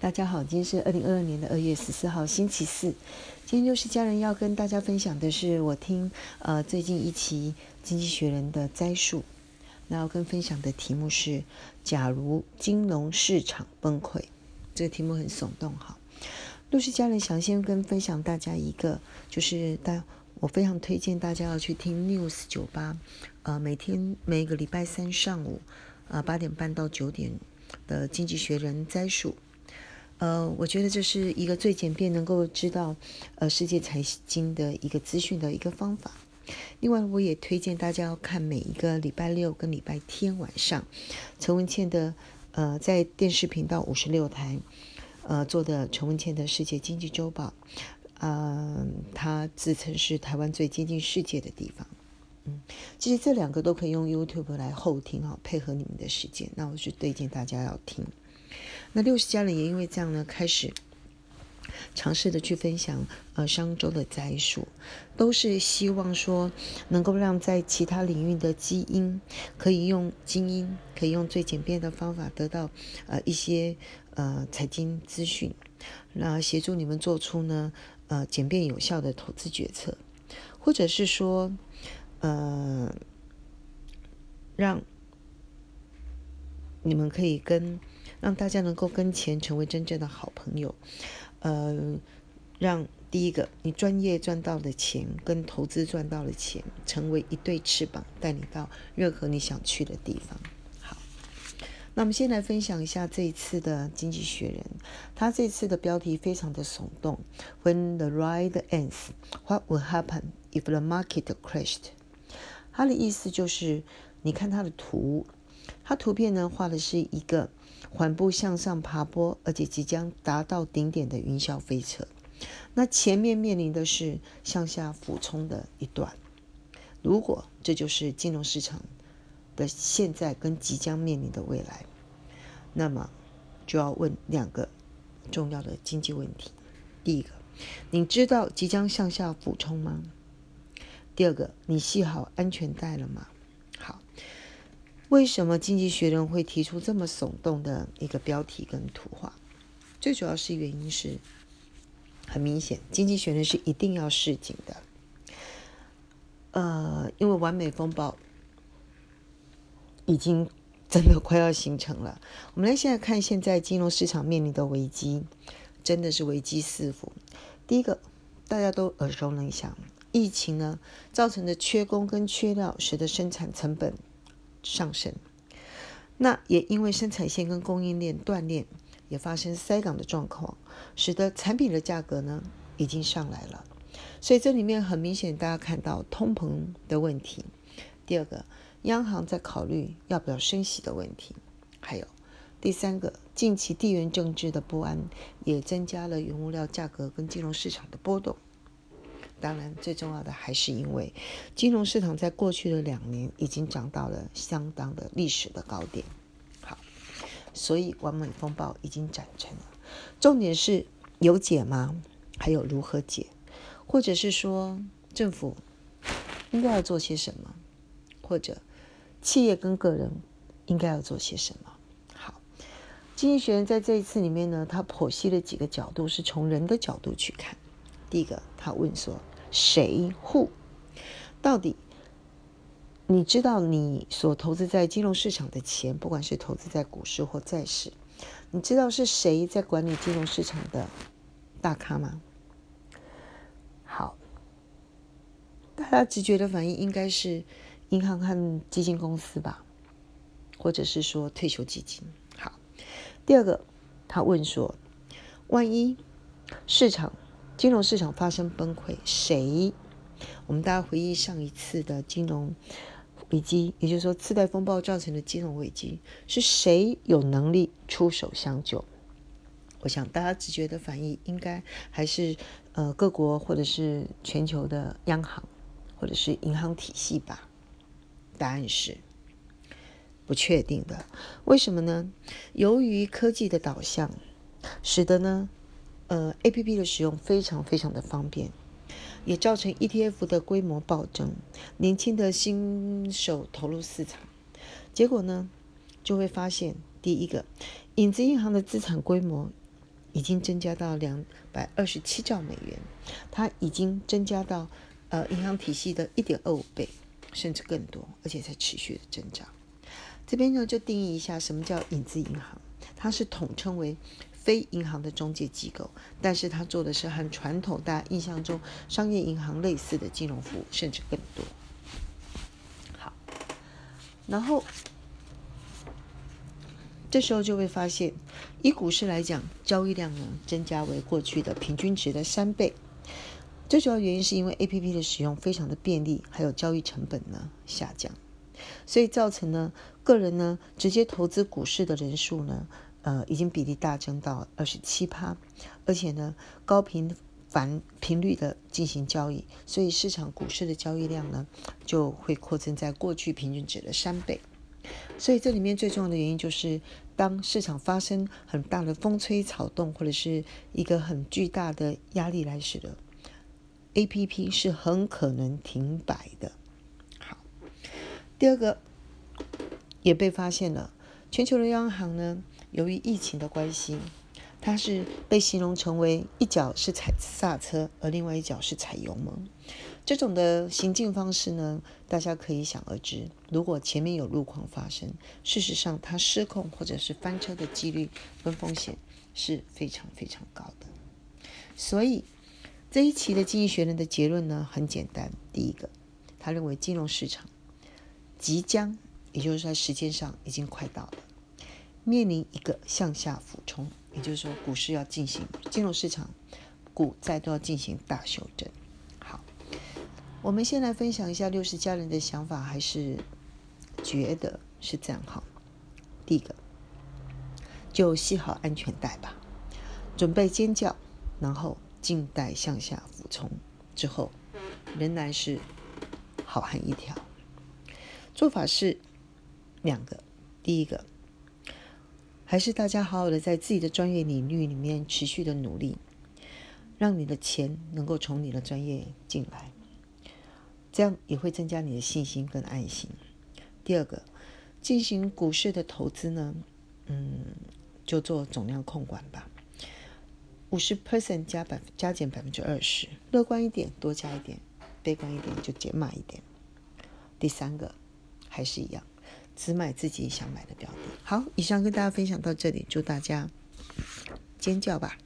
大家好，今天是二零二二年的二月十四号，星期四。今天又是家人要跟大家分享的是我听呃最近一期《经济学人》的摘述。那要跟分享的题目是：假如金融市场崩溃，这个题目很耸动哈。陆氏家人想先跟分享大家一个，就是大我非常推荐大家要去听 News 酒吧，呃，每天每个礼拜三上午，呃八点半到九点的《经济学人》摘述。呃，我觉得这是一个最简便能够知道呃世界财经的一个资讯的一个方法。另外，我也推荐大家要看每一个礼拜六跟礼拜天晚上陈文茜的呃在电视频道五十六台呃做的陈文茜的世界经济周报。嗯，他自称是台湾最接近世界的地方。嗯，其实这两个都可以用 YouTube 来后听哈，配合你们的时间。那我是推荐大家要听。那六十家人也因为这样呢，开始尝试的去分享呃商周的摘述，都是希望说能够让在其他领域的基因可以用精英可以用最简便的方法得到呃一些呃财经资讯，那协助你们做出呢呃简便有效的投资决策，或者是说呃让你们可以跟。让大家能够跟钱成为真正的好朋友，呃，让第一个你专业赚到的钱跟投资赚到的钱成为一对翅膀，带你到任何你想去的地方。好，那我们先来分享一下这一次的《经济学人》，他这次的标题非常的耸动：When the ride ends, what will happen if the market crashed？他的意思就是，你看他的图，他图片呢画的是一个。缓步向上爬坡，而且即将达到顶点的云霄飞车。那前面面临的是向下俯冲的一段。如果这就是金融市场的现在跟即将面临的未来，那么就要问两个重要的经济问题：第一个，你知道即将向下俯冲吗？第二个，你系好安全带了吗？为什么经济学人会提出这么耸动的一个标题跟图画？最主要是原因是很明显，经济学人是一定要示警的。呃，因为完美风暴已经真的快要形成了。我们来现在看现在金融市场面临的危机，真的是危机四伏。第一个，大家都耳熟能详，疫情呢造成的缺工跟缺料，使得生产成本。上升，那也因为生产线跟供应链断裂，也发生塞港的状况，使得产品的价格呢已经上来了。所以这里面很明显，大家看到通膨的问题。第二个，央行在考虑要不要升息的问题。还有第三个，近期地缘政治的不安也增加了原物料价格跟金融市场的波动。当然，最重要的还是因为金融市场在过去的两年已经涨到了相当的历史的高点。好，所以完美风暴已经展成了。重点是有解吗？还有如何解？或者是说政府应该要做些什么？或者企业跟个人应该要做些什么？好，经济学人在这一次里面呢，他剖析了几个角度，是从人的角度去看。第一个，他问说：“谁户？到底你知道你所投资在金融市场的钱，不管是投资在股市或债市，你知道是谁在管理金融市场的大咖吗？”好，大家直觉的反应应该是银行和基金公司吧，或者是说退休基金。好，第二个，他问说：“万一市场？”金融市场发生崩溃，谁？我们大家回忆上一次的金融危机，也就是说次贷风暴造成的金融危机，是谁有能力出手相救？我想大家直觉的反应应该还是呃各国或者是全球的央行或者是银行体系吧？答案是不确定的。为什么呢？由于科技的导向，使得呢？呃，A P P 的使用非常非常的方便，也造成 E T F 的规模暴增，年轻的新手投入市场，结果呢，就会发现第一个，影子银行的资产规模已经增加到两百二十七兆美元，它已经增加到呃银行体系的一点二五倍，甚至更多，而且在持续的增长。这边呢就定义一下什么叫影子银行，它是统称为非银行的中介机构，但是它做的是和传统大家印象中商业银行类似的金融服务，甚至更多。好，然后。这时候就会发现，以股市来讲，交易量呢增加为过去的平均值的三倍。最主要原因是因为 A P P 的使用非常的便利，还有交易成本呢下降，所以造成呢个人呢直接投资股市的人数呢，呃，已经比例大增到二十七趴，而且呢高频繁频率的进行交易，所以市场股市的交易量呢就会扩增在过去平均值的三倍。所以这里面最重要的原因就是，当市场发生很大的风吹草动，或者是一个很巨大的压力来时的，A P P 是很可能停摆的。好，第二个也被发现了，全球的央行呢，由于疫情的关系。它是被形容成为一脚是踩刹车，而另外一脚是踩油门。这种的行进方式呢，大家可以想而知。如果前面有路况发生，事实上它失控或者是翻车的几率跟风险是非常非常高的。所以这一期的经济学人的结论呢，很简单。第一个，他认为金融市场即将，也就是在时间上已经快到了，面临一个向下俯冲。也就是说，股市要进行金融市场股债都要进行大修正。好，我们先来分享一下六十家人的想法，还是觉得是这样哈。第一个，就系好安全带吧，准备尖叫，然后静待向下俯冲之后，仍然是好汉一条。做法是两个，第一个。还是大家好好的在自己的专业领域里面持续的努力，让你的钱能够从你的专业进来，这样也会增加你的信心跟爱心。第二个，进行股市的投资呢，嗯，就做总量控管吧，五十 percent 加百加减百分之二十，乐观一点多加一点，悲观一点就减码一点。第三个，还是一样。只买自己想买的标的。好，以上跟大家分享到这里，祝大家尖叫吧！